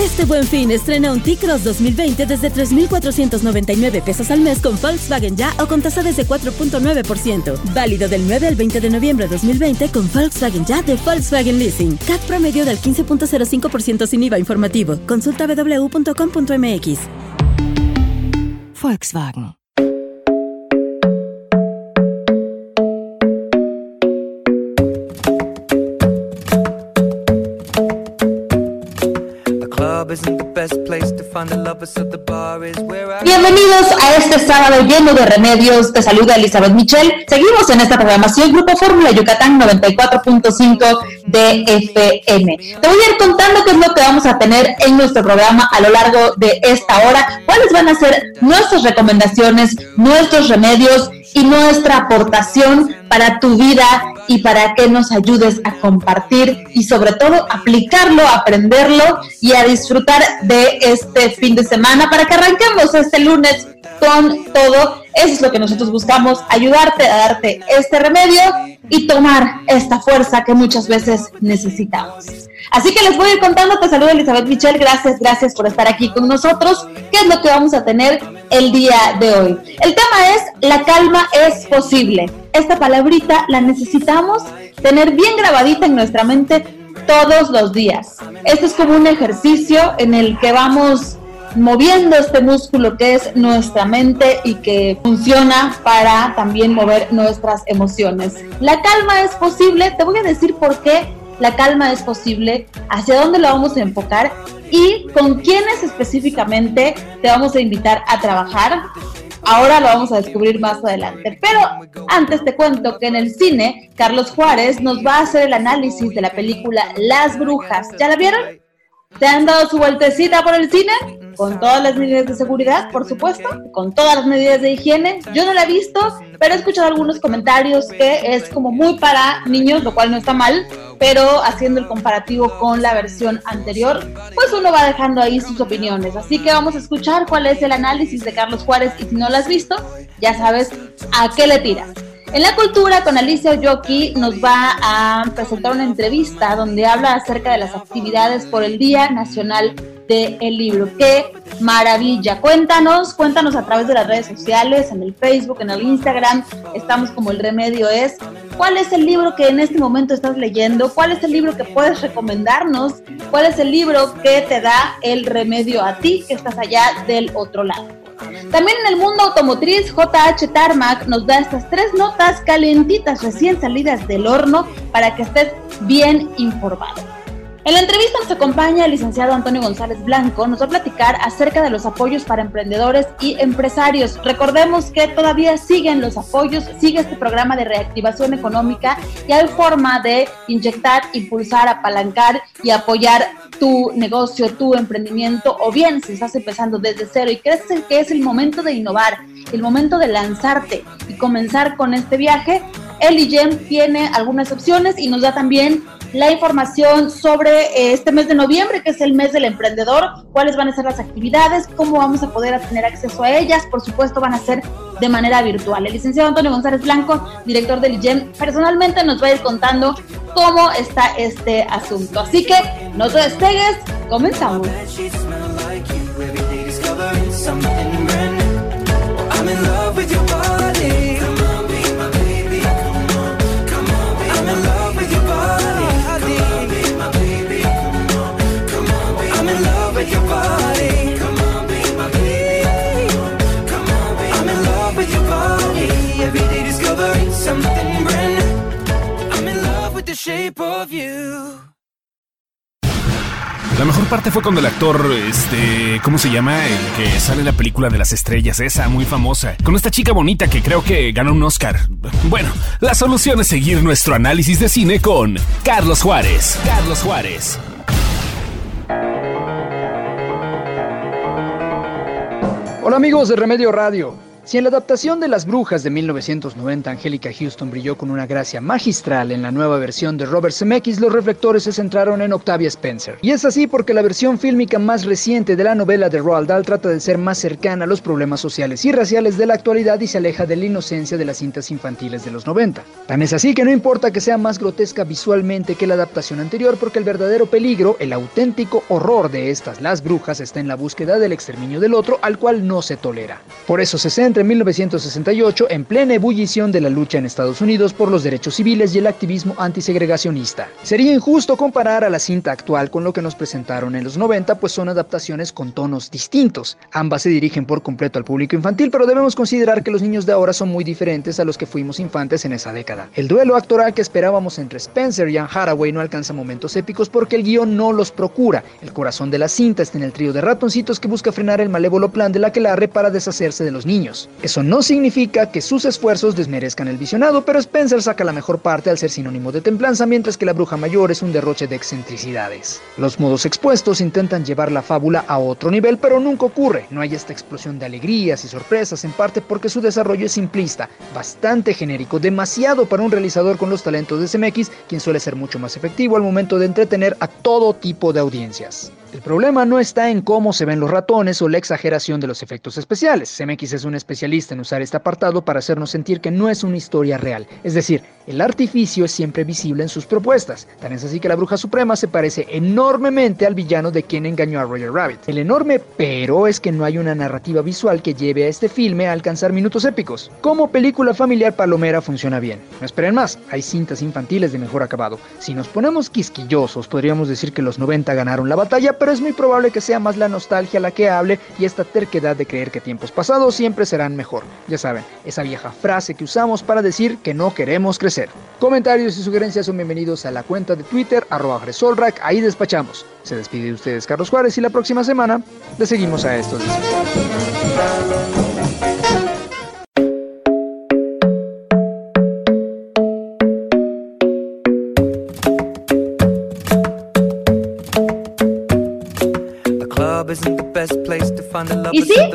Este buen fin estrena un T-Cross 2020 desde 3,499 pesos al mes con Volkswagen Ya o con tasa desde 4.9%. Válido del 9 al 20 de noviembre de 2020 con Volkswagen Ya de Volkswagen Leasing. CAT promedio del 15.05% sin IVA informativo. Consulta www.com.mx. Volkswagen. A este sábado lleno de remedios. Te saluda Elizabeth Michel. Seguimos en esta programación Grupo Fórmula Yucatán 94.5 de FM. Te voy a ir contando qué es lo que vamos a tener en nuestro programa a lo largo de esta hora, cuáles van a ser nuestras recomendaciones, nuestros remedios y nuestra aportación para tu vida y para que nos ayudes a compartir y sobre todo aplicarlo, aprenderlo y a disfrutar de este fin de semana para que arranquemos este lunes con todo. Eso es lo que nosotros buscamos, ayudarte a darte este remedio y tomar esta fuerza que muchas veces necesitamos. Así que les voy a ir contando, te saludo Elizabeth Michel, gracias, gracias por estar aquí con nosotros. ¿Qué es lo que vamos a tener el día de hoy? El tema es, la calma es posible. Esta palabrita la necesitamos tener bien grabadita en nuestra mente todos los días. Esto es como un ejercicio en el que vamos moviendo este músculo que es nuestra mente y que funciona para también mover nuestras emociones. La calma es posible, te voy a decir por qué la calma es posible, hacia dónde lo vamos a enfocar y con quiénes específicamente te vamos a invitar a trabajar. Ahora lo vamos a descubrir más adelante. Pero antes te cuento que en el cine, Carlos Juárez nos va a hacer el análisis de la película Las Brujas. ¿Ya la vieron? ¿Te han dado su vueltecita por el cine? Con todas las medidas de seguridad, por supuesto, con todas las medidas de higiene. Yo no la he visto, pero he escuchado algunos comentarios que es como muy para niños, lo cual no está mal, pero haciendo el comparativo con la versión anterior, pues uno va dejando ahí sus opiniones. Así que vamos a escuchar cuál es el análisis de Carlos Juárez y si no lo has visto, ya sabes a qué le tiras. En la cultura, con Alicia Oyoki nos va a presentar una entrevista donde habla acerca de las actividades por el Día Nacional del Libro. ¡Qué maravilla! Cuéntanos, cuéntanos a través de las redes sociales, en el Facebook, en el Instagram, estamos como el remedio es. ¿Cuál es el libro que en este momento estás leyendo? ¿Cuál es el libro que puedes recomendarnos? ¿Cuál es el libro que te da el remedio a ti que estás allá del otro lado? También en el mundo automotriz, JH Tarmac nos da estas tres notas calentitas recién salidas del horno para que estés bien informado. En la entrevista nos acompaña el licenciado Antonio González Blanco, nos va a platicar acerca de los apoyos para emprendedores y empresarios. Recordemos que todavía siguen los apoyos, sigue este programa de reactivación económica y hay forma de inyectar, impulsar, apalancar y apoyar tu negocio, tu emprendimiento, o bien si estás empezando desde cero y crees que es el momento de innovar, el momento de lanzarte y comenzar con este viaje, el IGEM tiene algunas opciones y nos da también la información sobre eh, este mes de noviembre, que es el mes del emprendedor, cuáles van a ser las actividades, cómo vamos a poder tener acceso a ellas. Por supuesto, van a ser de manera virtual. El licenciado Antonio González Blanco, director del IGEM, personalmente nos va a ir contando cómo está este asunto. Así que no te despegues, comenzamos. La mejor parte fue cuando el actor, este, ¿cómo se llama? El que sale en la película de las estrellas, esa muy famosa, con esta chica bonita que creo que ganó un Oscar. Bueno, la solución es seguir nuestro análisis de cine con Carlos Juárez. Carlos Juárez. Hola amigos de Remedio Radio. Si en la adaptación de Las Brujas de 1990 Angélica Houston brilló con una gracia magistral en la nueva versión de Robert Zemeckis, los reflectores se centraron en Octavia Spencer. Y es así porque la versión fílmica más reciente de la novela de Roald Dahl trata de ser más cercana a los problemas sociales y raciales de la actualidad y se aleja de la inocencia de las cintas infantiles de los 90. Tan es así que no importa que sea más grotesca visualmente que la adaptación anterior porque el verdadero peligro, el auténtico horror de estas Las Brujas está en la búsqueda del exterminio del otro al cual no se tolera. Por eso se centra en 1968 en plena ebullición de la lucha en Estados Unidos por los derechos civiles y el activismo antisegregacionista. Sería injusto comparar a la cinta actual con lo que nos presentaron en los 90, pues son adaptaciones con tonos distintos. Ambas se dirigen por completo al público infantil, pero debemos considerar que los niños de ahora son muy diferentes a los que fuimos infantes en esa década. El duelo actoral que esperábamos entre Spencer y Anne Haraway no alcanza momentos épicos porque el guion no los procura. El corazón de la cinta está en el trío de ratoncitos que busca frenar el malévolo plan de la que la para deshacerse de los niños. Eso no significa que sus esfuerzos desmerezcan el visionado, pero Spencer saca la mejor parte al ser sinónimo de templanza, mientras que la bruja mayor es un derroche de excentricidades. Los modos expuestos intentan llevar la fábula a otro nivel, pero nunca ocurre. No hay esta explosión de alegrías y sorpresas, en parte porque su desarrollo es simplista, bastante genérico, demasiado para un realizador con los talentos de CMX, quien suele ser mucho más efectivo al momento de entretener a todo tipo de audiencias. El problema no está en cómo se ven los ratones o la exageración de los efectos especiales. CMX es un especialista en usar este apartado para hacernos sentir que no es una historia real. Es decir, el artificio es siempre visible en sus propuestas. Tan es así que la bruja suprema se parece enormemente al villano de quien engañó a Roger Rabbit. El enorme pero es que no hay una narrativa visual que lleve a este filme a alcanzar minutos épicos. Como película familiar palomera funciona bien. No esperen más, hay cintas infantiles de mejor acabado. Si nos ponemos quisquillosos, podríamos decir que los 90 ganaron la batalla, pero es muy probable que sea más la nostalgia la que hable y esta terquedad de creer que tiempos pasados siempre serán mejor. Ya saben, esa vieja frase que usamos para decir que no queremos crecer. Comentarios y sugerencias son bienvenidos a la cuenta de Twitter, arroba ahí despachamos. Se despide de ustedes Carlos Juárez y la próxima semana le seguimos a estos.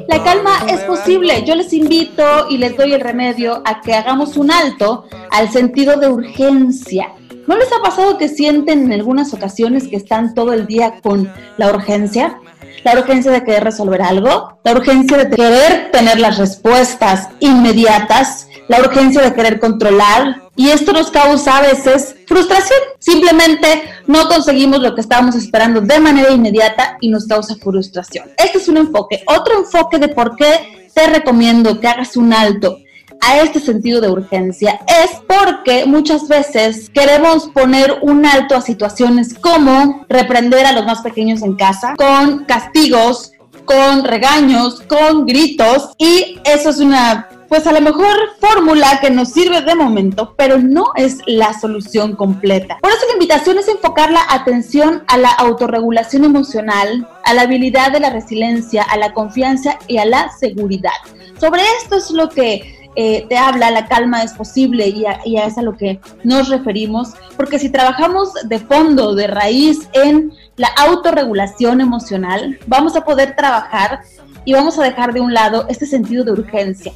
La calma es posible. Yo les invito y les doy el remedio a que hagamos un alto al sentido de urgencia. ¿No les ha pasado que sienten en algunas ocasiones que están todo el día con la urgencia? La urgencia de querer resolver algo, la urgencia de querer tener las respuestas inmediatas, la urgencia de querer controlar, y esto nos causa a veces frustración. Simplemente no conseguimos lo que estábamos esperando de manera inmediata y nos causa frustración. Este es un enfoque. Otro enfoque de por qué te recomiendo que hagas un alto a este sentido de urgencia es porque muchas veces queremos poner un alto a situaciones como reprender a los más pequeños en casa con castigos, con regaños, con gritos y eso es una pues a lo mejor fórmula que nos sirve de momento, pero no es la solución completa. Por eso la invitación es enfocar la atención a la autorregulación emocional, a la habilidad de la resiliencia, a la confianza y a la seguridad. Sobre esto es lo que eh, te habla, la calma es posible y a, y a eso a lo que nos referimos, porque si trabajamos de fondo, de raíz en la autorregulación emocional, vamos a poder trabajar y vamos a dejar de un lado este sentido de urgencia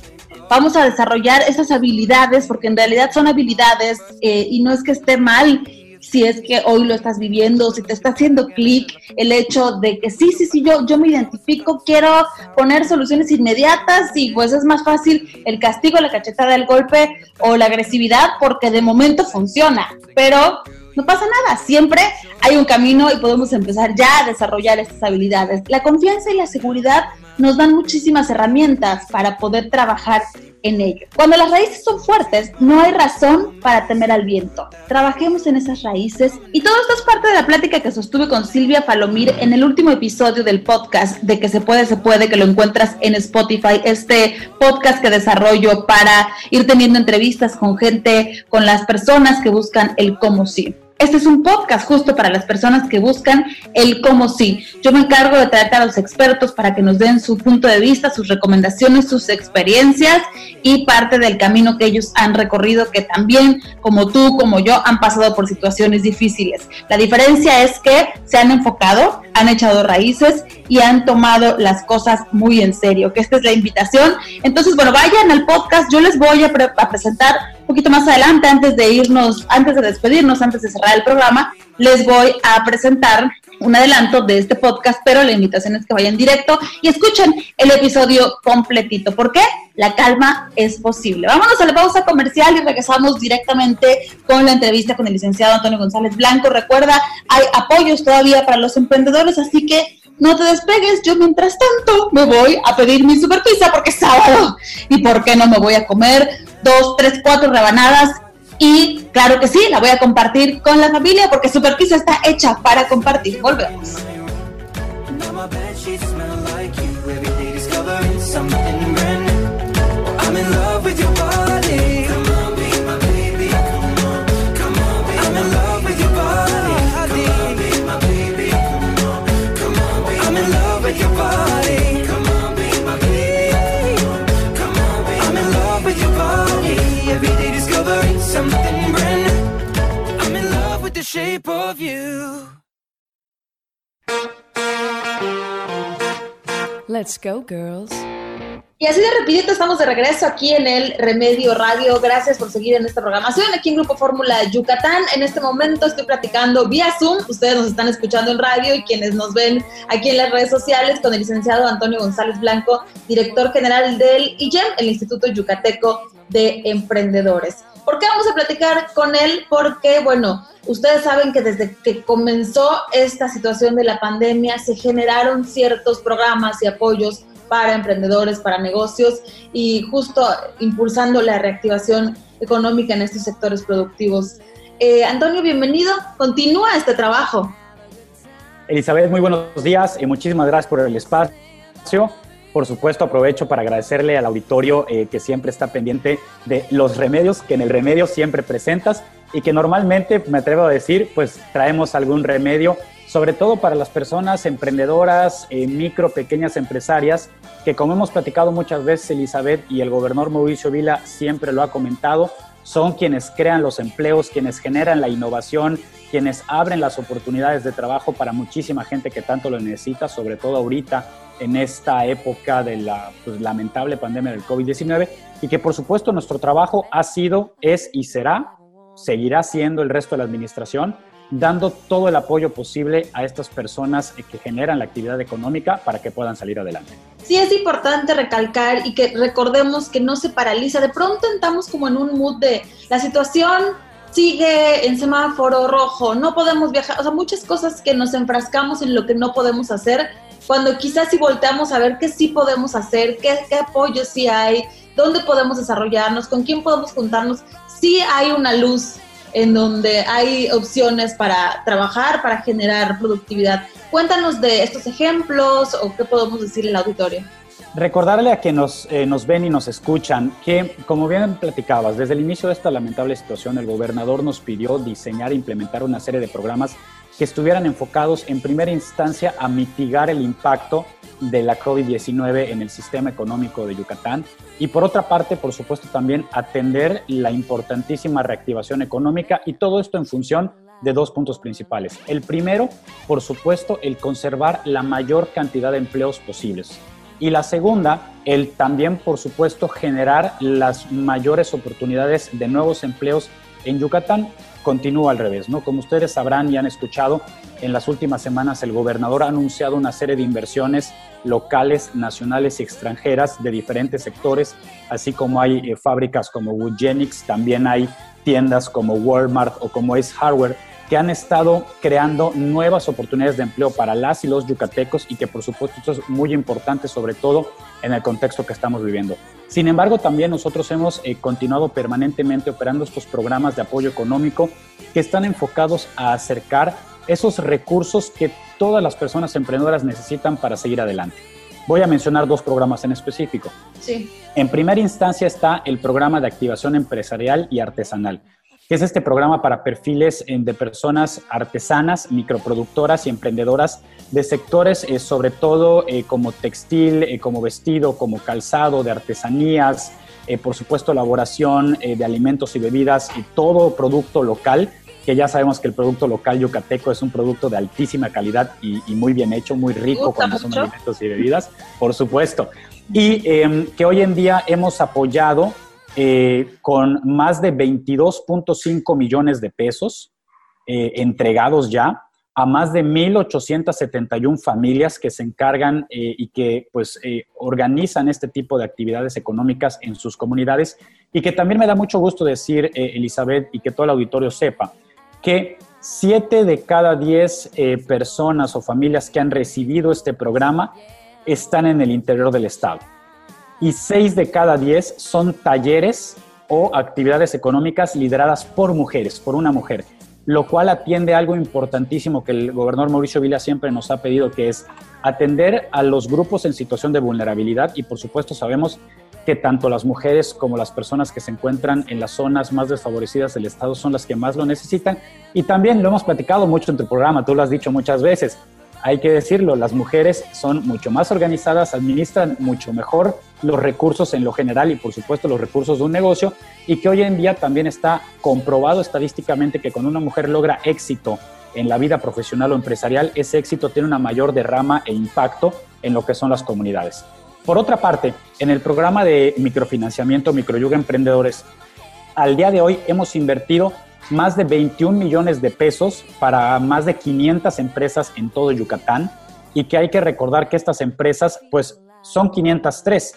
vamos a desarrollar esas habilidades, porque en realidad son habilidades eh, y no es que esté mal si es que hoy lo estás viviendo, si te está haciendo clic el hecho de que sí, sí, sí, yo, yo me identifico, quiero poner soluciones inmediatas y pues es más fácil el castigo, la cachetada, el golpe o la agresividad porque de momento funciona, pero no pasa nada, siempre hay un camino y podemos empezar ya a desarrollar estas habilidades. La confianza y la seguridad nos dan muchísimas herramientas para poder trabajar en ello. Cuando las raíces son fuertes, no hay razón para temer al viento. Trabajemos en esas raíces y todo esto es parte de la plática que sostuve con Silvia Palomir en el último episodio del podcast de que se puede, se puede, que lo encuentras en Spotify, este podcast que desarrollo para ir teniendo entrevistas con gente, con las personas que buscan el cómo sí. Este es un podcast justo para las personas que buscan el cómo sí. Yo me encargo de traer a los expertos para que nos den su punto de vista, sus recomendaciones, sus experiencias y parte del camino que ellos han recorrido, que también, como tú, como yo, han pasado por situaciones difíciles. La diferencia es que se han enfocado, han echado raíces y han tomado las cosas muy en serio, que esta es la invitación. Entonces, bueno, vayan al podcast, yo les voy a, a presentar poquito más adelante, antes de irnos, antes de despedirnos, antes de cerrar el programa, les voy a presentar un adelanto de este podcast, pero la invitación es que vayan directo y escuchen el episodio completito. ¿Por qué? La calma es posible. Vámonos a la pausa comercial y regresamos directamente con la entrevista con el licenciado Antonio González Blanco. Recuerda, hay apoyos todavía para los emprendedores, así que no te despegues. Yo, mientras tanto, me voy a pedir mi super pizza porque es sábado. ¿Y por qué no me voy a comer dos, tres, cuatro rebanadas? Y claro que sí, la voy a compartir con la familia porque Super Pizza está hecha para compartir. Volvemos. Shape of you. Let's go, girls. Y así de rapidito estamos de regreso aquí en el Remedio Radio. Gracias por seguir en esta programación aquí en Grupo Fórmula Yucatán. En este momento estoy platicando vía Zoom. Ustedes nos están escuchando en radio y quienes nos ven aquí en las redes sociales con el licenciado Antonio González Blanco, director general del IGEM, el Instituto Yucateco de Emprendedores. ¿Por qué vamos a platicar con él? Porque, bueno, ustedes saben que desde que comenzó esta situación de la pandemia se generaron ciertos programas y apoyos para emprendedores, para negocios y justo impulsando la reactivación económica en estos sectores productivos. Eh, Antonio, bienvenido. Continúa este trabajo. Elizabeth, muy buenos días y muchísimas gracias por el espacio. Por supuesto, aprovecho para agradecerle al auditorio eh, que siempre está pendiente de los remedios que en el remedio siempre presentas y que normalmente, me atrevo a decir, pues traemos algún remedio, sobre todo para las personas emprendedoras, eh, micro, pequeñas empresarias, que como hemos platicado muchas veces, Elizabeth y el gobernador Mauricio Vila siempre lo ha comentado, son quienes crean los empleos, quienes generan la innovación, quienes abren las oportunidades de trabajo para muchísima gente que tanto lo necesita, sobre todo ahorita en esta época de la pues, lamentable pandemia del COVID-19 y que por supuesto nuestro trabajo ha sido, es y será, seguirá siendo el resto de la administración, dando todo el apoyo posible a estas personas que generan la actividad económica para que puedan salir adelante. Sí, es importante recalcar y que recordemos que no se paraliza. De pronto entramos como en un mood de la situación sigue en semáforo rojo, no podemos viajar, o sea, muchas cosas que nos enfrascamos en lo que no podemos hacer cuando quizás si volteamos a ver qué sí podemos hacer, qué, apoyo sí hay, dónde podemos desarrollarnos, con quién podemos juntarnos, sí hay una luz en donde hay opciones para trabajar, para generar productividad. Cuéntanos de estos ejemplos o qué podemos decir al auditorio. Recordarle a quienes eh, nos ven y nos escuchan que, como bien platicabas, desde el inicio de esta lamentable situación, el gobernador nos pidió diseñar e implementar una serie de programas que estuvieran enfocados en primera instancia a mitigar el impacto de la COVID-19 en el sistema económico de Yucatán y por otra parte, por supuesto, también atender la importantísima reactivación económica y todo esto en función de dos puntos principales. El primero, por supuesto, el conservar la mayor cantidad de empleos posibles. Y la segunda, el también, por supuesto, generar las mayores oportunidades de nuevos empleos en Yucatán continúa al revés, ¿no? Como ustedes sabrán y han escuchado, en las últimas semanas el gobernador ha anunciado una serie de inversiones locales, nacionales y extranjeras de diferentes sectores, así como hay eh, fábricas como Woodgenics, también hay tiendas como Walmart o como Ace Hardware que han estado creando nuevas oportunidades de empleo para las y los yucatecos y que por supuesto esto es muy importante, sobre todo en el contexto que estamos viviendo. Sin embargo, también nosotros hemos eh, continuado permanentemente operando estos programas de apoyo económico que están enfocados a acercar esos recursos que todas las personas emprendedoras necesitan para seguir adelante. Voy a mencionar dos programas en específico. Sí. En primera instancia está el programa de activación empresarial y artesanal que es este programa para perfiles eh, de personas artesanas, microproductoras y emprendedoras de sectores, eh, sobre todo eh, como textil, como vestido, como calzado, de artesanías, por supuesto elaboración de alimentos y bebidas y todo producto local, que ya sabemos que el producto local yucateco es un producto de altísima calidad y, muy bien hecho, muy rico cuando son alimentos y bebidas, por supuesto. Y em, que hoy en día hemos apoyado eh, con más de 22.5 millones de pesos eh, entregados ya a más de 1.871 familias que se encargan eh, y que pues organizan este tipo de actividades económicas en sus comunidades. Y que también me da mucho gusto decir, Elizabeth, y que todo el auditorio sepa, que 7 de cada 10 personas o familias que han recibido este programa están en el interior del Estado y 6 de cada 10 son talleres o actividades económicas lideradas por mujeres, por una mujer, lo cual atiende algo importantísimo que el gobernador Mauricio Vila siempre nos ha pedido, que es atender a los grupos en situación de vulnerabilidad y por supuesto sabemos que tanto las mujeres como las personas que se encuentran en las zonas más desfavorecidas del Estado son las que más lo necesitan. Y también lo hemos platicado mucho en tu programa, tú lo has dicho muchas veces, hay que decirlo, las mujeres son mucho más organizadas, administran mucho mejor los recursos en lo general y por supuesto los recursos de un negocio y que hoy en día también está comprobado estadísticamente que cuando una mujer logra éxito en la vida profesional o empresarial, ese éxito tiene una mayor derrama e impacto en lo que son las comunidades. Por otra parte, en el programa de microfinanciamiento Microyuga Emprendedores, al día de hoy hemos invertido más de 21 millones de pesos para más de 500 empresas en todo Yucatán y que hay que recordar que estas empresas pues son 503,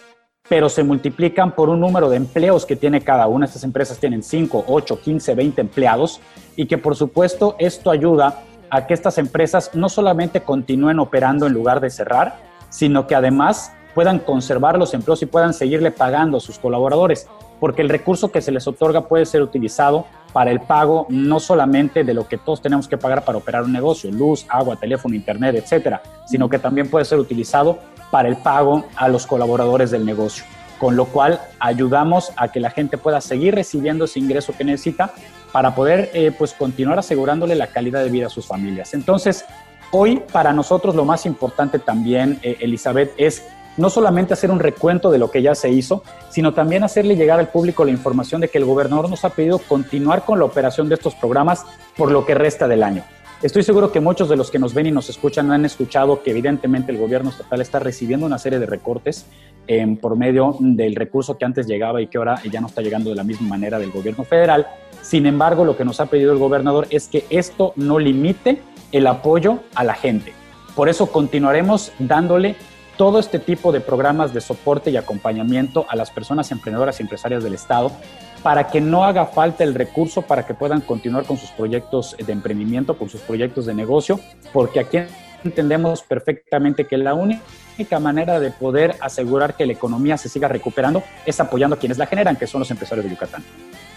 pero se multiplican por un número de empleos que tiene cada una. Estas empresas tienen 5, 8, 15, 20 empleados y que por supuesto esto ayuda a que estas empresas no solamente continúen operando en lugar de cerrar, sino que además puedan conservar los empleos y puedan seguirle pagando a sus colaboradores, porque el recurso que se les otorga puede ser utilizado para el pago no solamente de lo que todos tenemos que pagar para operar un negocio, luz, agua, teléfono, internet, etcétera, sino que también puede ser utilizado para el pago a los colaboradores del negocio, con lo cual ayudamos a que la gente pueda seguir recibiendo ese ingreso que necesita para poder eh, pues continuar asegurándole la calidad de vida a sus familias. Entonces, hoy para nosotros lo más importante también, eh, Elizabeth, es no solamente hacer un recuento de lo que ya se hizo, sino también hacerle llegar al público la información de que el gobernador nos ha pedido continuar con la operación de estos programas por lo que resta del año. Estoy seguro que muchos de los que nos ven y nos escuchan han escuchado que evidentemente el gobierno estatal está recibiendo una serie de recortes em, por medio del recurso que antes llegaba y que ahora ya no está llegando de la misma manera del gobierno federal. Sin embargo, lo que nos ha pedido el gobernador es que esto no limite el apoyo a la gente. Por eso continuaremos dándole todo este tipo de programas de soporte y acompañamiento a las personas emprendedoras y empresarias del Estado para que no haga falta el recurso para que puedan continuar con sus proyectos de emprendimiento, con sus proyectos de negocio, porque aquí entendemos perfectamente que la única manera de poder asegurar que la economía se siga recuperando es apoyando a quienes la generan, que son los empresarios de Yucatán.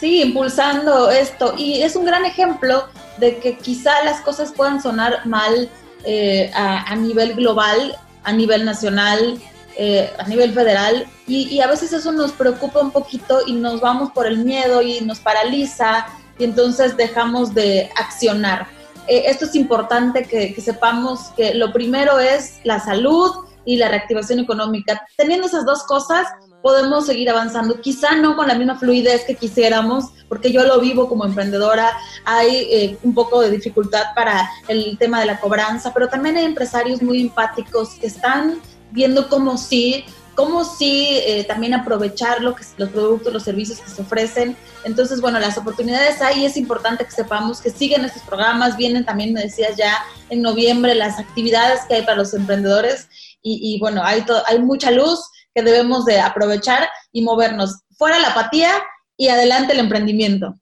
Sí, impulsando esto. Y es un gran ejemplo de que quizá las cosas puedan sonar mal eh, a, a nivel global, a nivel nacional, eh, a nivel federal, y, a veces eso nos preocupa un poquito y nos vamos por el miedo y nos paraliza y entonces dejamos de accionar. Eh, esto es importante que, que sepamos que lo primero es la salud y la reactivación económica. Teniendo esas dos cosas, podemos seguir avanzando. Quizá no con la misma fluidez que quisiéramos, porque yo lo vivo como emprendedora, hay eh, un poco de dificultad para el tema de la cobranza, pero también hay empresarios muy empáticos que están viendo cómo sí, cómo sí eh, también aprovechar lo que, los productos, los servicios que se ofrecen. Entonces, bueno, las oportunidades y es importante que sepamos que siguen estos programas, vienen también, me decías ya, en noviembre las actividades que hay para los emprendedores y, bueno, hay, hay mucha luz que debemos de aprovechar y movernos. Fuera la apatía y adelante el emprendimiento.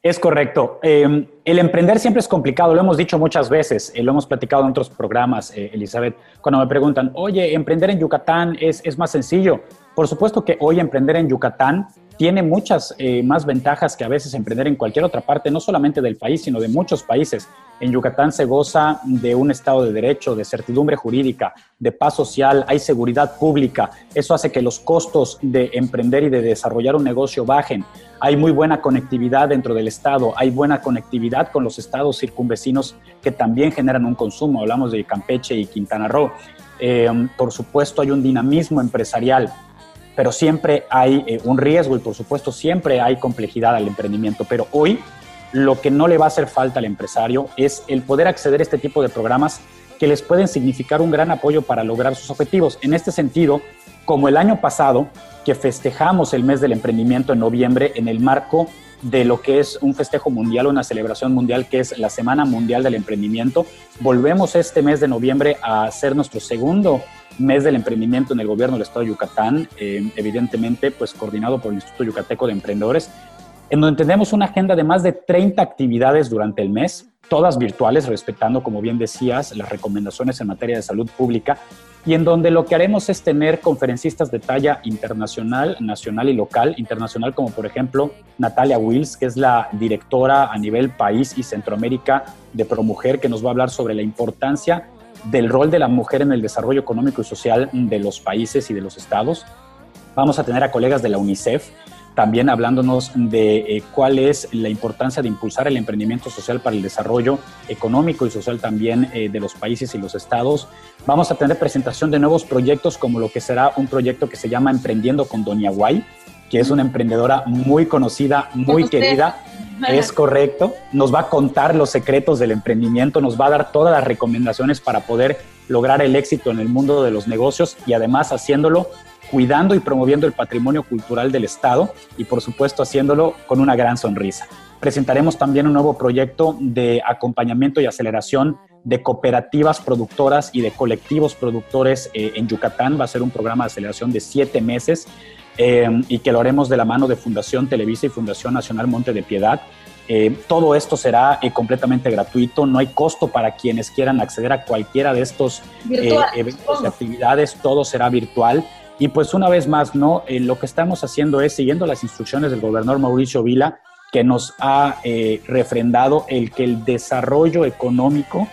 Es correcto. Em, el emprender siempre es complicado, lo hemos dicho muchas veces, eh, lo hemos platicado en otros programas, eh, Elizabeth, cuando me preguntan, oye, emprender en Yucatán es, es más sencillo. Por supuesto que hoy emprender en Yucatán tiene muchas eh, más ventajas que a veces emprender en cualquier otra parte, no solamente del país, sino de muchos países. En Yucatán se goza de un Estado de Derecho, de certidumbre jurídica, de paz social, hay seguridad pública. Eso hace que los costos de emprender y de desarrollar un negocio bajen. Hay muy buena conectividad dentro del Estado, hay buena conectividad con los estados circunvecinos que también generan un consumo. Hablamos de Campeche y Quintana Roo. Eh, por supuesto, hay un dinamismo empresarial pero siempre hay eh, un riesgo y por supuesto siempre hay complejidad al emprendimiento. Pero hoy lo que no le va a hacer falta al empresario es el poder acceder a este tipo de programas que les pueden significar un gran apoyo para lograr sus objetivos. En este sentido, como el año pasado, que festejamos el mes del emprendimiento en noviembre en el marco de lo que es un festejo mundial, una celebración mundial que es la Semana Mundial del Emprendimiento. Volvemos este mes de noviembre a hacer nuestro segundo mes del emprendimiento en el gobierno del estado de Yucatán, eh, evidentemente pues coordinado por el Instituto Yucateco de Emprendedores, en donde tenemos una agenda de más de 30 actividades durante el mes, todas virtuales, respetando, como bien decías, las recomendaciones en materia de salud pública, y en donde lo que haremos es tener conferencistas de talla internacional, nacional y local, internacional como por ejemplo Natalia Wills, que es la directora a nivel país y Centroamérica de ProMujer, que nos va a hablar sobre la importancia del rol de la mujer en el desarrollo económico y social de los países y de los estados. Vamos a tener a colegas de la UNICEF también hablándonos de eh, cuál es la importancia de impulsar el emprendimiento social para el desarrollo económico y social también eh, de los países y los estados. Vamos a tener presentación de nuevos proyectos como lo que será un proyecto que se llama Emprendiendo con Doña Guay, que es una emprendedora muy conocida, muy querida. Es correcto. Nos va a contar los secretos del emprendimiento, nos va a dar todas las recomendaciones para poder lograr el éxito en el mundo de los negocios y además haciéndolo cuidando y promoviendo el patrimonio cultural del Estado y por supuesto haciéndolo con una gran sonrisa. Presentaremos también un nuevo proyecto de acompañamiento y aceleración de cooperativas productoras y de colectivos productores eh, en Yucatán. Va a ser un programa de aceleración de siete meses eh, y que lo haremos de la mano de Fundación Televisa y Fundación Nacional Monte de Piedad. Eh, todo esto será completamente gratuito, no hay costo para quienes quieran acceder a cualquiera de estos eventos y actividades, todo será virtual. Y pues una vez más, ¿no? Lo que estamos haciendo es siguiendo las instrucciones del gobernador Mauricio Vila, que nos ha refrendado el que el desarrollo económico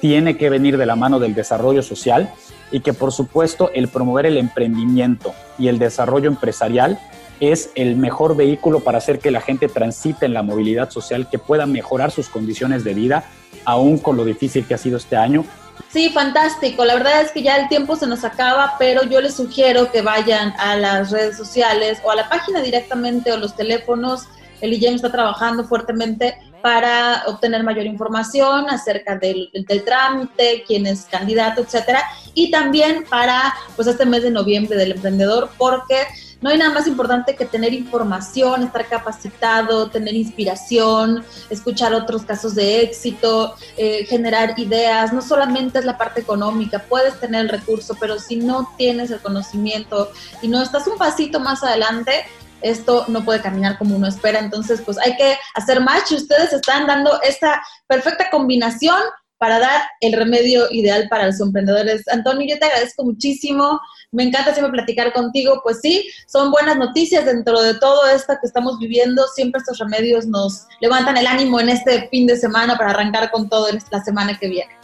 tiene que venir de la mano del desarrollo social y que por supuesto el promover el emprendimiento y el desarrollo empresarial es el mejor vehículo para hacer que la gente transite en la movilidad social, que pueda mejorar sus condiciones de vida, aún con lo difícil que ha sido este año, Sí, fantástico. La verdad es que ya el tiempo se nos acaba, pero yo les sugiero que vayan a las redes sociales o a la página directamente o los teléfonos. El IGEM está trabajando fuertemente para obtener mayor información acerca del, trámite, quién es candidato, etcétera, y también para pues este mes de noviembre del emprendedor, porque no hay nada más importante que tener información, estar capacitado, tener inspiración, escuchar otros casos de éxito, eh, generar ideas. No solamente es la parte económica, puedes tener el recurso, pero si no tienes el conocimiento y no estás un pasito más adelante, esto no puede caminar como uno espera. Entonces, pues hay que hacer más y ustedes están dando esta perfecta combinación para dar el remedio ideal para los emprendedores. Antonio, yo te agradezco muchísimo. Me encanta siempre platicar contigo. Pues sí, son buenas noticias dentro de todo esto que estamos viviendo. Siempre estos remedios nos levantan el ánimo en este fin de semana para arrancar con todo la semana que viene.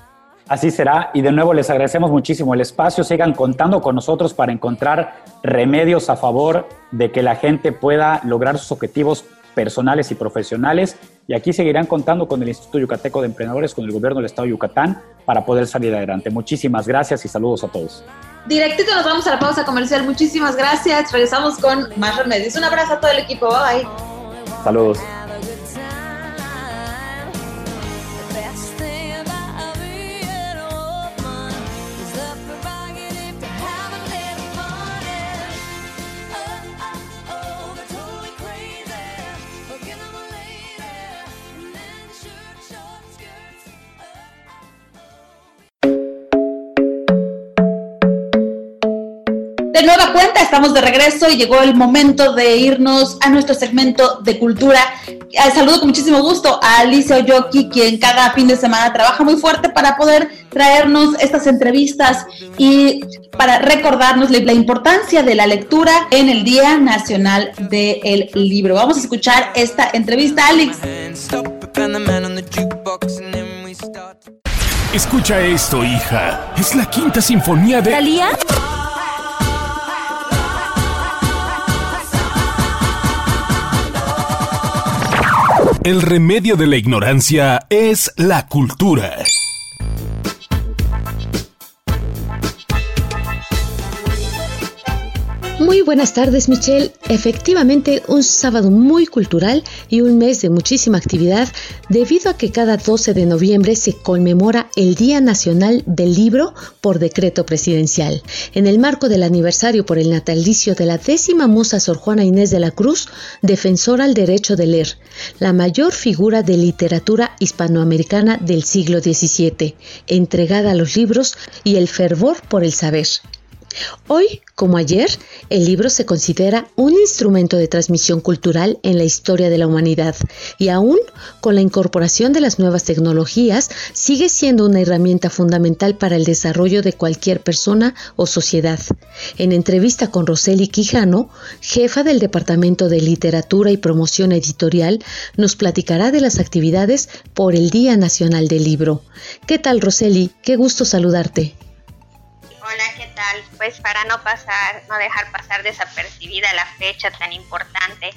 Así será. Y de nuevo les agradecemos muchísimo el espacio. Sigan contando con nosotros para encontrar remedios a favor de que la gente pueda lograr sus objetivos personales y profesionales. Y aquí seguirán contando con el Instituto Yucateco de Emprendedores, con el gobierno del Estado de Yucatán, para poder salir adelante. Muchísimas gracias y saludos a todos. Directito nos vamos a la pausa comercial. Muchísimas gracias. Regresamos con más remedios. Un abrazo a todo el equipo. Bye. Saludos. Estamos de regreso y llegó el momento de irnos a nuestro segmento de cultura. Saludo con muchísimo gusto a Alicia Oyoki, quien cada fin de semana trabaja muy fuerte para poder traernos estas entrevistas y para recordarnos la importancia de la lectura en el Día Nacional del Libro. Vamos a escuchar esta entrevista, Alex. Escucha esto, hija. Es la quinta sinfonía de... ¿Talía? El remedio de la ignorancia es la cultura. Muy buenas tardes, Michelle. Efectivamente, un sábado muy cultural y un mes de muchísima actividad debido a que cada 12 de noviembre se conmemora el Día Nacional del Libro por decreto presidencial. En el marco del aniversario por el natalicio de la décima musa Sor Juana Inés de la Cruz, defensora al derecho de leer, la mayor figura de literatura hispanoamericana del siglo XVII, entregada a los libros y el fervor por el saber. Hoy, como ayer, el libro se considera un instrumento de transmisión cultural en la historia de la humanidad y aún con la incorporación de las nuevas tecnologías sigue siendo una herramienta fundamental para el desarrollo de cualquier persona o sociedad. En entrevista con Roseli Quijano, jefa del Departamento de Literatura y Promoción Editorial, nos platicará de las actividades por el Día Nacional del Libro. ¿Qué tal, Roseli? Qué gusto saludarte. Hola, ¿qué tal? Pues para no pasar, no dejar pasar desapercibida la fecha tan importante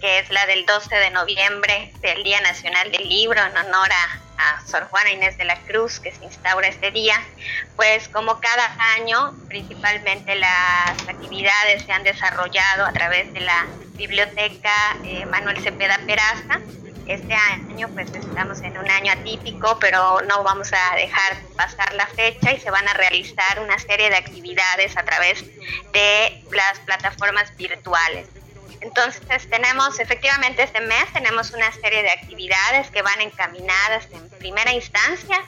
que es la del 12 de noviembre del Día Nacional del Libro en honor a, Sor Juana Inés de la Cruz que se instaura este día, pues como cada año principalmente las actividades se han desarrollado a través de la Biblioteca eh, Manuel Cepeda Peraza, este año pues estamos en un año atípico, pero no vamos a dejar pasar la fecha y se van a realizar una serie de actividades a través de las plataformas virtuales. Entonces tenemos, efectivamente este mes tenemos una serie de actividades que van encaminadas en primera instancia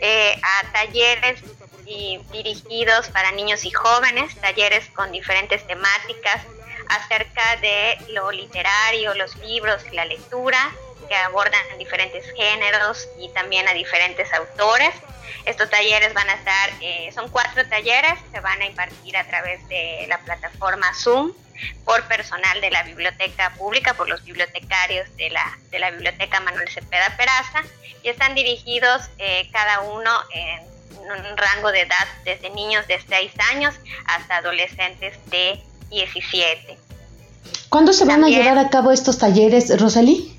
eh, a talleres dirigidos para niños y jóvenes, talleres con diferentes temáticas acerca de lo literario, los libros y la lectura, que abordan diferentes géneros y también a diferentes autores. Estos talleres van a estar, eh, son cuatro talleres, se van a impartir a través de la plataforma Zoom por personal de la biblioteca pública, por los bibliotecarios de la, de la biblioteca Manuel Cepeda Peraza, y están dirigidos eh, cada uno en un rango de edad desde niños de 6 años hasta adolescentes de 17. ¿Cuándo se van a llevar a cabo estos talleres, Rosalí?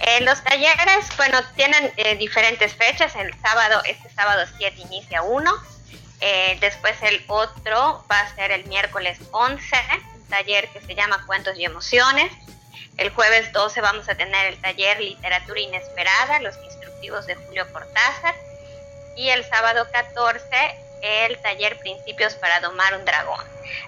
Eh, los talleres, bueno, tienen eh, diferentes fechas. El sábado, este sábado 7 inicia uno. Eh, después el otro va a ser el miércoles 11, un taller que se llama Cuentos y Emociones. El jueves 12 vamos a tener el taller Literatura Inesperada, los instructivos de Julio Cortázar. Y el sábado 14 el taller Principios para domar un dragón.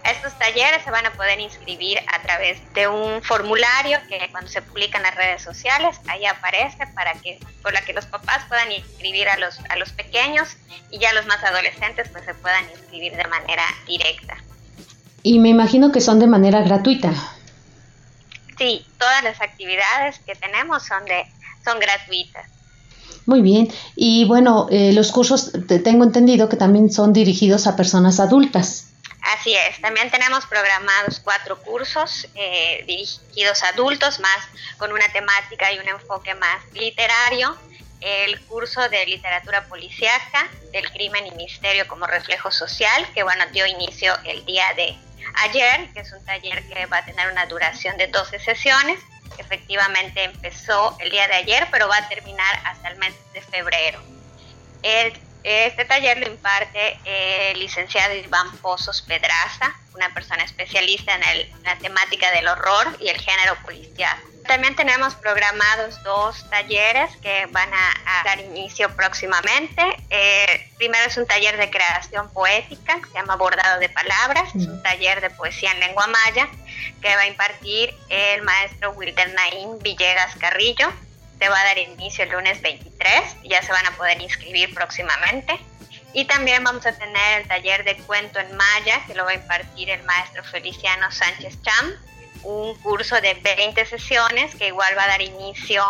Estos talleres se van a poder inscribir a través de un formulario que cuando se publica en las redes sociales, ahí aparece para que por la que los papás puedan inscribir a los a los pequeños y ya los más adolescentes pues se puedan inscribir de manera directa. Y me imagino que son de manera gratuita. Sí, todas las actividades que tenemos son de son gratuitas. Muy bien. Y bueno, eh, los cursos tengo entendido que también son dirigidos a personas adultas. Así es, también tenemos programados cuatro cursos eh, dirigidos a adultos, más con una temática y un enfoque más literario. El curso de literatura policíaca, del crimen y misterio como reflejo social, que bueno, dio inicio el día de ayer, que es un taller que va a tener una duración de 12 sesiones efectivamente empezó el día de ayer, pero va a terminar hasta el mes de febrero. este taller lo imparte el licenciado Iván Pozos Pedraza, una persona especialista en, la temática del horror y el género policial. También tenemos programados dos talleres que van a, dar inicio próximamente. Eh, primero es un taller de creación poética que se llama Bordado de Palabras, es un taller de poesía en lengua maya que va a impartir el maestro Wilder Naín Villegas Carrillo. Se va a dar inicio el lunes 23, ya se van a poder inscribir próximamente. Y también vamos a tener el taller de cuento en maya, que lo va a impartir el maestro Feliciano Sánchez Cham, un curso de 20 sesiones que igual va a dar inicio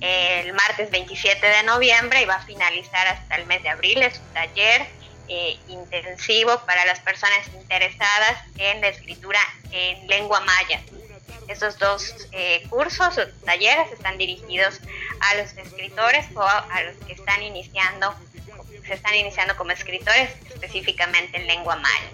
el martes 27 de noviembre y va a finalizar hasta el mes de abril. Es un taller eh, intensivo para las personas interesadas en la escritura en lengua maya. Estos dos eh, cursos o talleres están dirigidos a los escritores o a los que están iniciando, se están iniciando como escritores específicamente en lengua maya.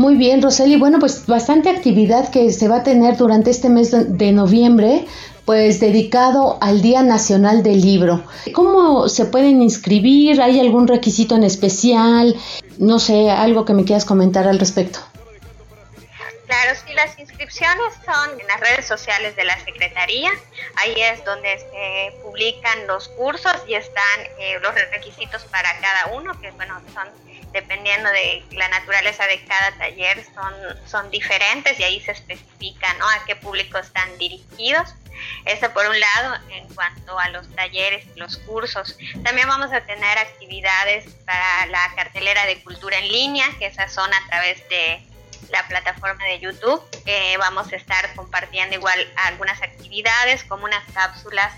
Muy bien, Roseli. Bueno, pues bastante actividad que se va a tener durante este mes de noviembre pues dedicado al Día Nacional del Libro. ¿Cómo se pueden inscribir? ¿Hay algún requisito en especial? No sé, algo que me quieras comentar al respecto. Claro, sí, las inscripciones son en las redes sociales de la Secretaría. Ahí es donde se publican los cursos y están eh, los requisitos para cada uno, que bueno, son dependiendo de la naturaleza de cada taller, son, son diferentes y ahí se especifica ¿no? a qué público están dirigidos. Eso por un lado, en cuanto a los talleres los cursos. También vamos a tener actividades para la cartelera de cultura en línea, que esas son a través de la plataforma de YouTube. vamos a estar compartiendo igual algunas actividades como unas cápsulas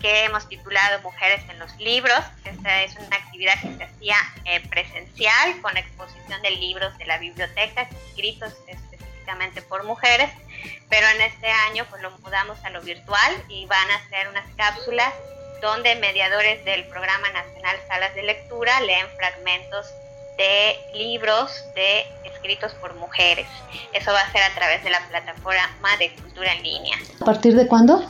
que hemos titulado Mujeres en los Libros. Esta es una actividad que se hacía eh, presencial con exposición de libros de la biblioteca escritos específicamente por mujeres pero en este año pues lo mudamos a lo virtual y van a ser unas cápsulas donde mediadores del Programa Nacional Salas de Lectura leen fragmentos de libros de escritos por mujeres. Eso va a ser a través de la plataforma de cultura en línea. ¿A partir de cuándo?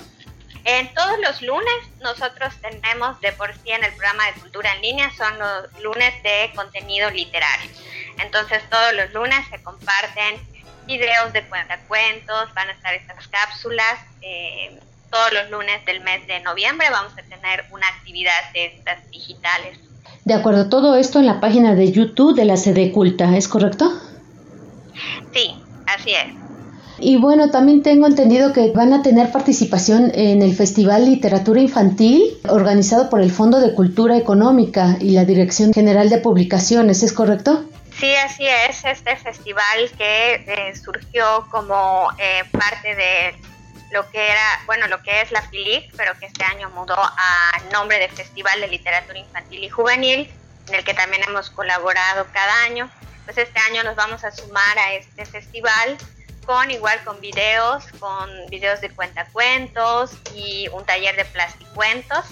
En todos los lunes nosotros tenemos de por sí en el programa de cultura en línea son los lunes de contenido literario. Entonces todos los lunes se comparten videos de cuentacuentos, van a estar estas cápsulas. Eh, todos los lunes del mes de noviembre vamos a tener una actividad de estas digitales. De acuerdo, todo esto en la página de YouTube de la sede culta, ¿es correcto? Sí, así es. Y bueno, también tengo entendido que van a tener participación en el Festival Literatura Infantil organizado por el Fondo de Cultura Económica y la Dirección General de Publicaciones, ¿es correcto? Sí, así es. Este festival que eh, surgió como eh, parte de lo que era, bueno, lo que es la FILIC, pero que este año mudó a nombre de Festival de Literatura Infantil y Juvenil, en el que también hemos colaborado cada año. Pues este año nos vamos a sumar a este festival con igual con videos, con videos de cuentacuentos y un taller de plasticuentos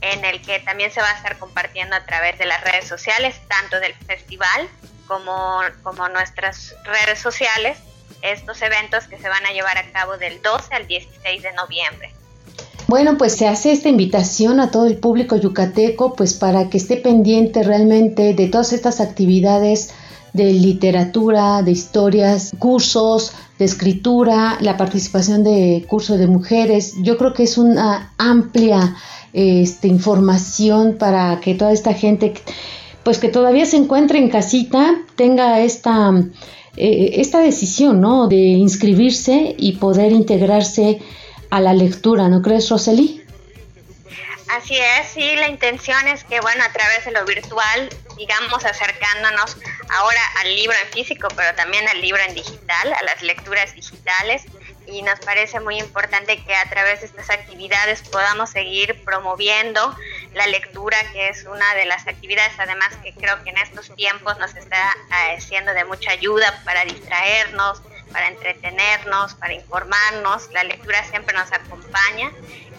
en el que también se va a estar compartiendo a través de las redes sociales, tanto del festival como, como nuestras redes sociales estos eventos que se van a llevar a cabo del 12 al 16 de noviembre. Bueno, pues se hace esta invitación a todo el público yucateco, pues para que esté pendiente realmente de todas estas actividades de literatura, de historias, cursos de escritura, la participación de cursos de mujeres. Yo creo que es una amplia este, información para que toda esta gente pues que todavía se encuentre en casita tenga esta, eh, esta decisión, ¿no? De inscribirse y poder integrarse a la lectura, ¿no crees, Roseli? Así es, sí, la intención es que, bueno, a través de lo virtual, digamos, acercándonos ahora al libro en físico, pero también al libro en digital, a las lecturas digitales, y nos parece muy importante que a través de estas actividades podamos seguir promoviendo la lectura, que es una de las actividades además que creo que en estos tiempos nos está eh, siendo de mucha ayuda para distraernos, para entretenernos, para informarnos. La lectura siempre nos acompaña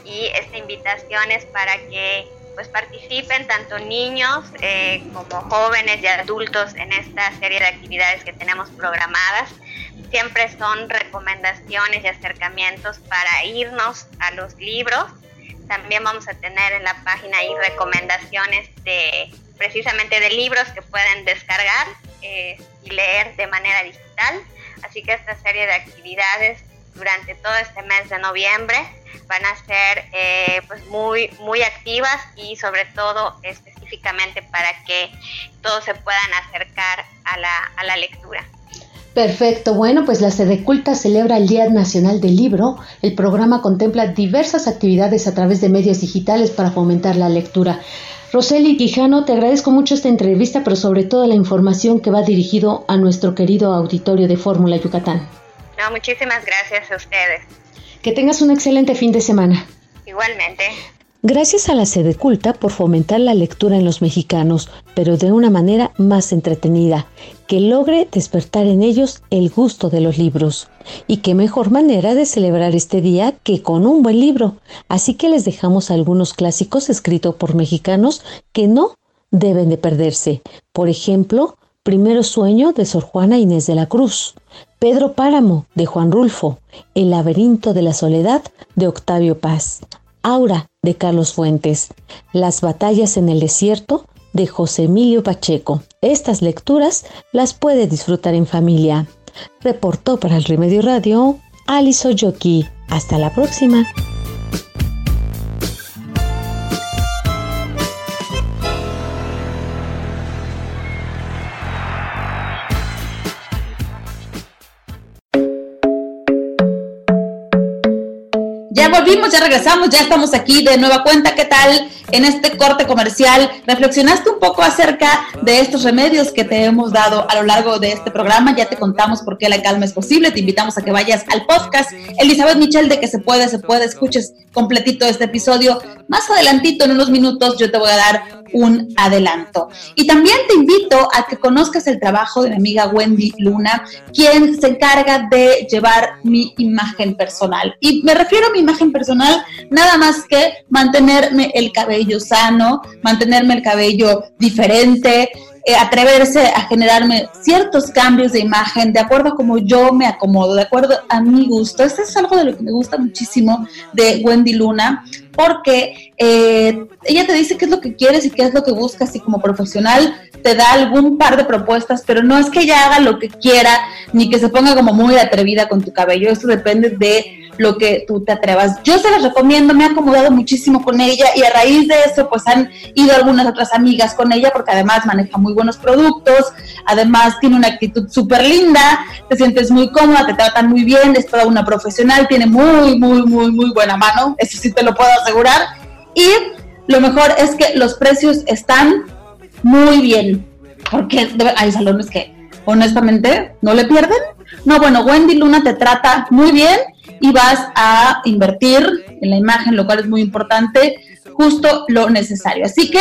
y esta invitación es para que pues participen tanto niños eh, como jóvenes y adultos en esta serie de actividades que tenemos programadas siempre son recomendaciones y acercamientos para irnos a los libros. También vamos a tener en la página ahí recomendaciones de precisamente de libros que pueden descargar eh, y leer de manera digital. Así que esta serie de actividades durante todo este mes de noviembre van a ser eh, pues muy, muy activas y sobre todo específicamente para que todos se puedan acercar a la, a la lectura. Perfecto, bueno, pues la Sede Culta celebra el Día Nacional del Libro. El programa contempla diversas actividades a través de medios digitales para fomentar la lectura. Roseli Quijano, te agradezco mucho esta entrevista, pero sobre todo la información que va dirigido a nuestro querido auditorio de Fórmula Yucatán. No, muchísimas gracias a ustedes. Que tengas un excelente fin de semana. Igualmente. Gracias a la sede culta por fomentar la lectura en los mexicanos, pero de una manera más entretenida, que logre despertar en ellos el gusto de los libros. Y qué mejor manera de celebrar este día que con un buen libro. Así que les dejamos algunos clásicos escritos por mexicanos que no deben de perderse. Por ejemplo, Primero Sueño de Sor Juana Inés de la Cruz, Pedro Páramo de Juan Rulfo, El laberinto de la soledad de Octavio Paz, Aura de Carlos Fuentes, Las batallas en el desierto de José Emilio Pacheco. Estas lecturas las puede disfrutar en familia. Reportó para el Remedio Radio Alice Oyoki. Hasta la próxima. Volvimos, ya regresamos, ya estamos aquí de nueva cuenta. ¿Qué tal en este corte comercial? ¿Reflexionaste un poco acerca de estos remedios que te hemos dado a lo largo de este programa? Ya te contamos por qué la calma es posible. Te invitamos a que vayas al podcast Elizabeth Michel de que se puede, se puede, escuches completito este episodio. Más adelantito, en unos minutos, yo te voy a dar un adelanto. Y también te invito a que conozcas el trabajo de mi amiga Wendy Luna, quien se encarga de llevar mi imagen personal. Y me refiero a mi imagen personal nada más que mantenerme el cabello sano, mantenerme el cabello diferente, eh, atreverse a generarme ciertos cambios de imagen de acuerdo a cómo yo me acomodo, de acuerdo a mi gusto. Esto es algo de lo que me gusta muchísimo de Wendy Luna, porque eh, ella te dice qué es lo que quieres y qué es lo que buscas y como profesional te da algún par de propuestas, pero no es que ella haga lo que quiera ni que se ponga como muy atrevida con tu cabello, eso depende de lo que tú te atrevas. Yo se las recomiendo, me he acomodado muchísimo con ella y a raíz de eso pues han ido algunas otras amigas con ella porque además maneja muy buenos productos, además tiene una actitud súper linda, te sientes muy cómoda, te tratan muy bien, es toda una profesional, tiene muy, muy, muy, muy buena mano, eso sí te lo puedo asegurar. Y lo mejor es que los precios están muy bien, porque hay salones que honestamente no le pierden. No, bueno, Wendy Luna te trata muy bien y vas a invertir en la imagen, lo cual es muy importante, justo lo necesario. Así que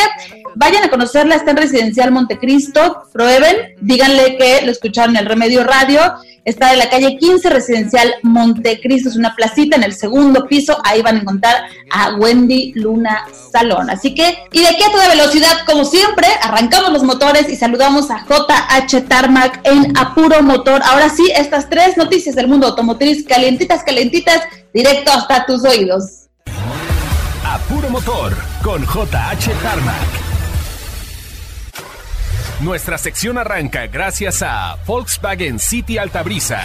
vayan a conocerla, está en Residencial Montecristo, prueben, díganle que lo escucharon en el Remedio Radio Está en la calle 15 Residencial Montecristo, es una placita en el segundo piso. Ahí van a encontrar a Wendy Luna Salón. Así que, y de aquí a toda velocidad, como siempre, arrancamos los motores y saludamos a JH Tarmac en Apuro Motor. Ahora sí, estas tres noticias del mundo automotriz, calientitas, calentitas, directo hasta tus oídos. Apuro Motor con JH Tarmac. Nuestra sección arranca gracias a Volkswagen City Altabrisa.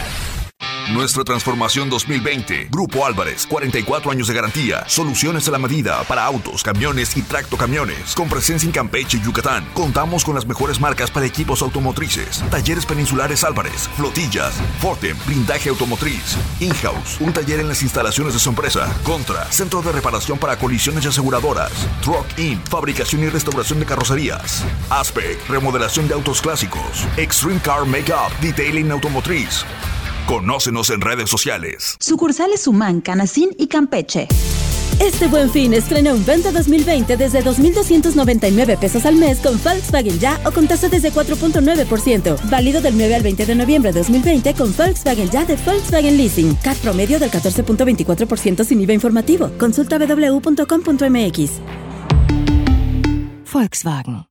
Nuestra transformación 2020. Grupo Álvarez, 44 años de garantía. Soluciones a la medida para autos, camiones y tractocamiones. Con presencia en Campeche y Yucatán. Contamos con las mejores marcas para equipos automotrices. Talleres peninsulares Álvarez, flotillas, Fortem, blindaje automotriz. In-house, un taller en las instalaciones de su empresa. Contra, centro de reparación para colisiones y aseguradoras. Truck In, fabricación y restauración de carrocerías. Aspect, remodelación de autos clásicos. Extreme Car Makeup, detailing automotriz. Conócenos en redes sociales. Sucursales Humán, Canacín y Campeche. Este buen fin estrena un Venta 2020 desde 2.299 pesos al mes con Volkswagen Ya o con tasa desde 4.9%. Válido del 9 al 20 de noviembre de 2020 con Volkswagen Ya de Volkswagen Leasing. CAT promedio del 14.24% sin IVA informativo. Consulta www.com.mx. Volkswagen.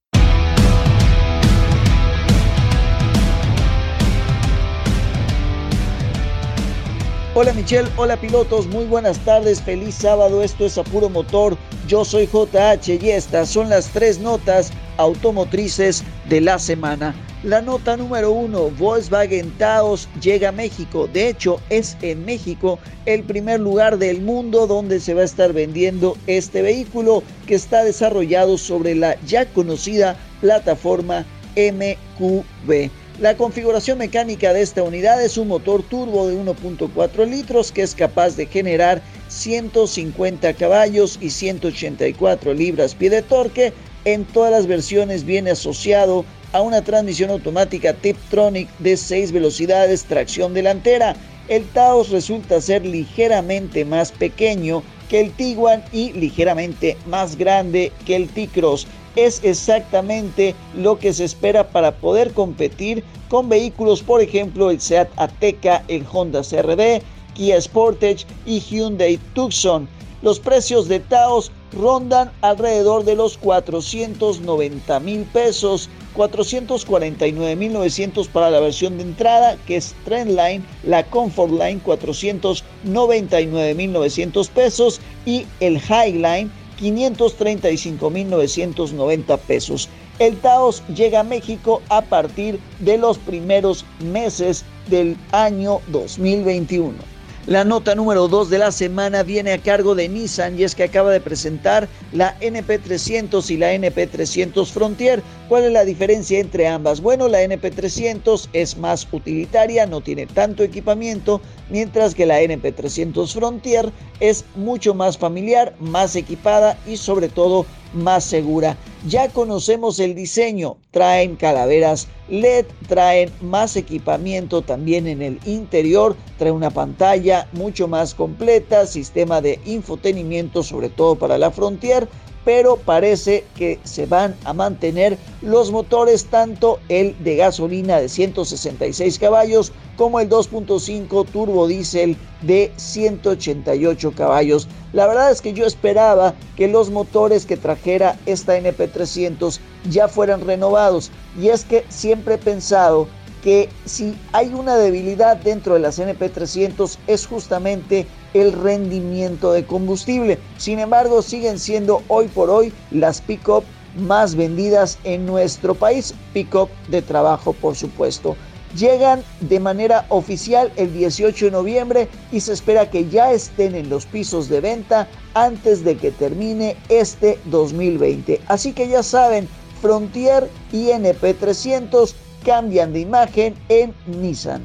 Hola Michelle, hola pilotos, muy buenas tardes, feliz sábado, esto es Apuro Motor, yo soy JH y estas son las tres notas automotrices de la semana. La nota número uno, Volkswagen Taos llega a México, de hecho es en México el primer lugar del mundo donde se va a estar vendiendo este vehículo que está desarrollado sobre la ya conocida plataforma MQB. La configuración mecánica de esta unidad es un motor turbo de 1.4 litros que es capaz de generar 150 caballos y 184 libras-pie de torque En todas las versiones viene asociado a una transmisión automática Tiptronic de 6 velocidades, tracción delantera. El Taos resulta ser ligeramente más pequeño que el Tiguan y ligeramente más grande que el T-Cross. Es exactamente lo que se espera para poder competir con vehículos, por ejemplo, el Seat Ateca, el Honda CRD, Kia Sportage y Hyundai Tucson. Los precios de Taos rondan alrededor de los 490 mil pesos 449.900 para la versión de entrada, que es Trendline, la Comfort Line 499.900 pesos y el Highline 535.990 pesos. El Taos llega a México a partir de los primeros meses del año 2021. La nota número 2 de la semana viene a cargo de Nissan y es que acaba de presentar la NP300 y la NP300 Frontier. ¿Cuál es la diferencia entre ambas? Bueno, la NP300 es más utilitaria, no tiene tanto equipamiento, mientras que la NP300 Frontier es mucho más familiar, más equipada y sobre todo más segura. Ya conocemos el diseño, traen calaveras LED, traen más equipamiento también en el interior, trae una pantalla mucho más completa, sistema de infotenimiento sobre todo para la Frontier, pero parece que se van a mantener los motores, tanto el de gasolina de 166 caballos como el 2.5 turbo diésel de 188 caballos. La verdad es que yo esperaba que los motores que trajera esta NP300 ya fueran renovados y es que siempre he pensado que si hay una debilidad dentro de las NP300 es justamente el rendimiento de combustible. Sin embargo, siguen siendo hoy por hoy las pick-up más vendidas en nuestro país, pick-up de trabajo por supuesto. Llegan de manera oficial el 18 de noviembre y se espera que ya estén en los pisos de venta antes de que termine este 2020. Así que ya saben, Frontier y NP300 cambian de imagen en Nissan.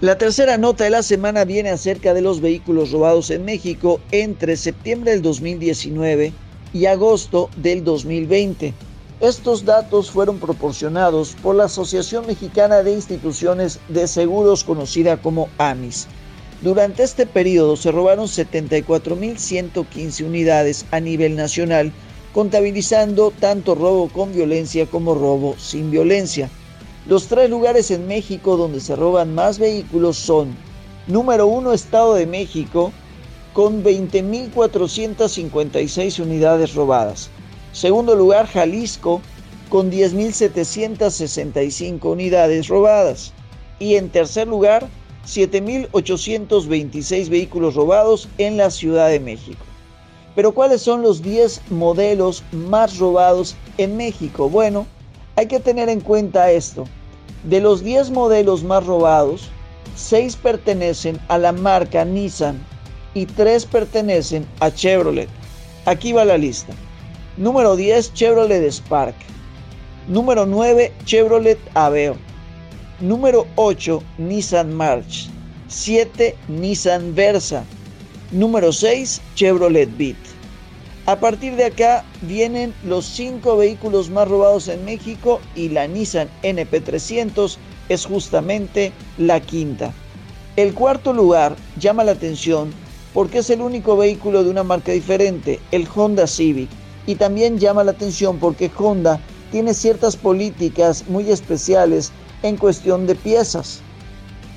La tercera nota de la semana viene acerca de los vehículos robados en México entre septiembre del 2019 y agosto del 2020. Estos datos fueron proporcionados por la Asociación Mexicana de Instituciones de Seguros conocida como AMIS. Durante este periodo se robaron 74.115 unidades a nivel nacional, contabilizando tanto robo con violencia como robo sin violencia. Los tres lugares en México donde se roban más vehículos son, número uno, Estado de México, con 20.456 unidades robadas. Segundo lugar, Jalisco, con 10.765 unidades robadas. Y en tercer lugar, 7.826 vehículos robados en la Ciudad de México. Pero ¿cuáles son los 10 modelos más robados en México? Bueno, hay que tener en cuenta esto. De los 10 modelos más robados, 6 pertenecen a la marca Nissan y 3 pertenecen a Chevrolet. Aquí va la lista. Número 10, Chevrolet Spark. Número 9, Chevrolet Aveo. Número 8, Nissan March. 7, Nissan Versa. Número 6, Chevrolet Beat. A partir de acá vienen los cinco vehículos más robados en México y la Nissan NP300 es justamente la quinta. El cuarto lugar llama la atención porque es el único vehículo de una marca diferente, el Honda Civic. Y también llama la atención porque Honda tiene ciertas políticas muy especiales en cuestión de piezas.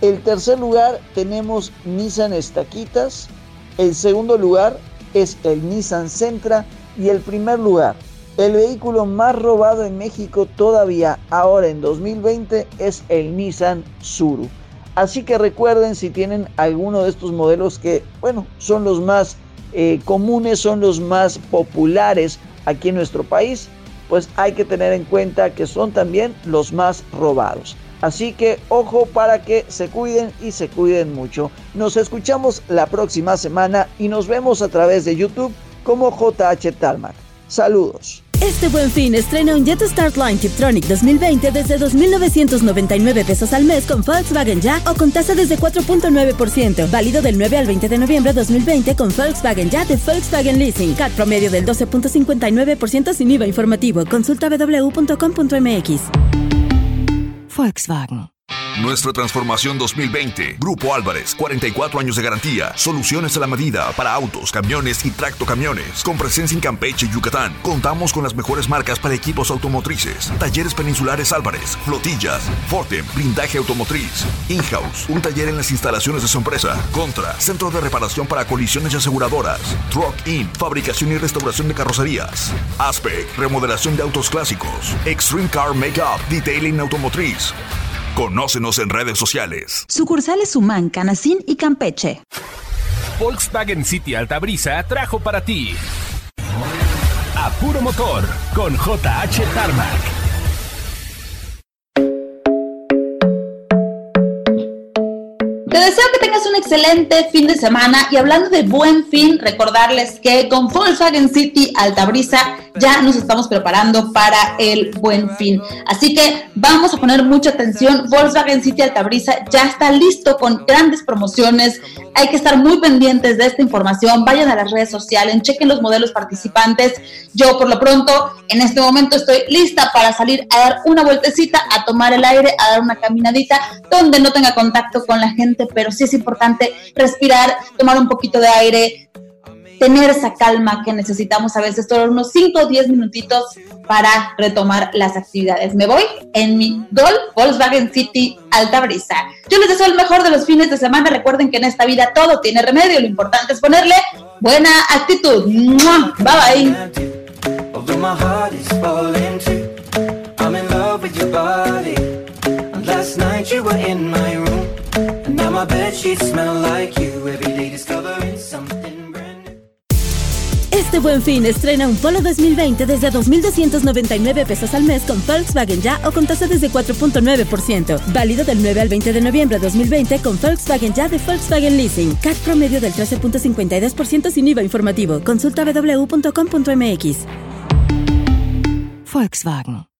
El tercer lugar tenemos Nissan Estaquitas. El segundo lugar es el Nissan Sentra y el primer lugar, el vehículo más robado en México todavía ahora en 2020 es el Nissan Suru. Así que recuerden si tienen alguno de estos modelos que, bueno, son los más eh, comunes, son los más populares aquí en nuestro país, pues hay que tener en cuenta que son también los más robados. Así que ojo para que se cuiden y se cuiden mucho. Nos escuchamos la próxima semana y nos vemos a través de YouTube como JH Talmac. Saludos. Este buen fin estrena un Jetstar Line Tiptronic 2020 desde 2.999 pesos al mes con Volkswagen Ya o con tasa desde 4.9%. Válido del 9 al 20 de noviembre de 2020 con Volkswagen Ya de Volkswagen Leasing. CAT promedio del 12.59% sin IVA informativo. Consulta www.com.mx. Volkswagen. Nuestra transformación 2020. Grupo Álvarez, 44 años de garantía. Soluciones a la medida para autos, camiones y tractocamiones. Con presencia en Campeche y Yucatán. Contamos con las mejores marcas para equipos automotrices. Talleres peninsulares Álvarez, flotillas, Fortem, blindaje automotriz. In-house, un taller en las instalaciones de su empresa. Contra, centro de reparación para colisiones y aseguradoras. Truck In, fabricación y restauración de carrocerías. Aspect, remodelación de autos clásicos. Extreme Car Makeup, detailing automotriz. Conócenos en redes sociales. Sucursales Humán, Canacín y Campeche. Volkswagen City Altabrisa trajo para ti a puro motor con JH Tarmac. Te deseo que tengas un excelente fin de semana y hablando de buen fin, recordarles que con Volkswagen City Altabrisa ya nos estamos preparando para el buen fin. Así que vamos a poner mucha atención. Volkswagen City Altabrisa ya está listo con grandes promociones. Hay que estar muy pendientes de esta información. Vayan a las redes sociales, chequen los modelos participantes. Yo por lo pronto en este momento estoy lista para salir a dar una vueltecita, a tomar el aire, a dar una caminadita donde no tenga contacto con la gente, pero sí es importante respirar, tomar un poquito de aire, tener esa calma que necesitamos a veces, todos unos 5 o 10 minutitos para retomar las actividades. Me voy en mi Golf Volkswagen City Alta Brisa. Yo les deseo el mejor de los fines de semana. Recuerden que en esta vida todo tiene remedio. Lo importante es ponerle buena actitud. ¡Mua! Bye bye. Este buen fin estrena un Polo 2020 desde 2.299 pesos al mes con Volkswagen Ya o con tasa desde 4.9%. Válido del 9 al 20 de noviembre de 2020 con Volkswagen Ya de Volkswagen Leasing. CAT promedio del 13.52% sin IVA informativo. Consulta www.com.mx. Volkswagen.